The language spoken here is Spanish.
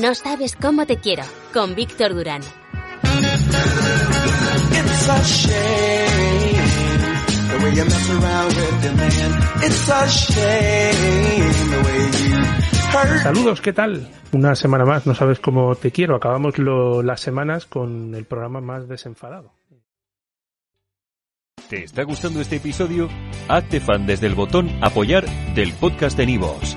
No sabes cómo te quiero, con Víctor Durán. It's a shame the way you mess around with the man. It's a shame the way you hurt. Saludos, ¿qué tal? Una semana más, no sabes cómo te quiero. Acabamos lo- las semanas con el programa más desenfadado. ¿Te está gustando este episodio? Hazte fan desde el botón Apoyar del podcast de Nivos.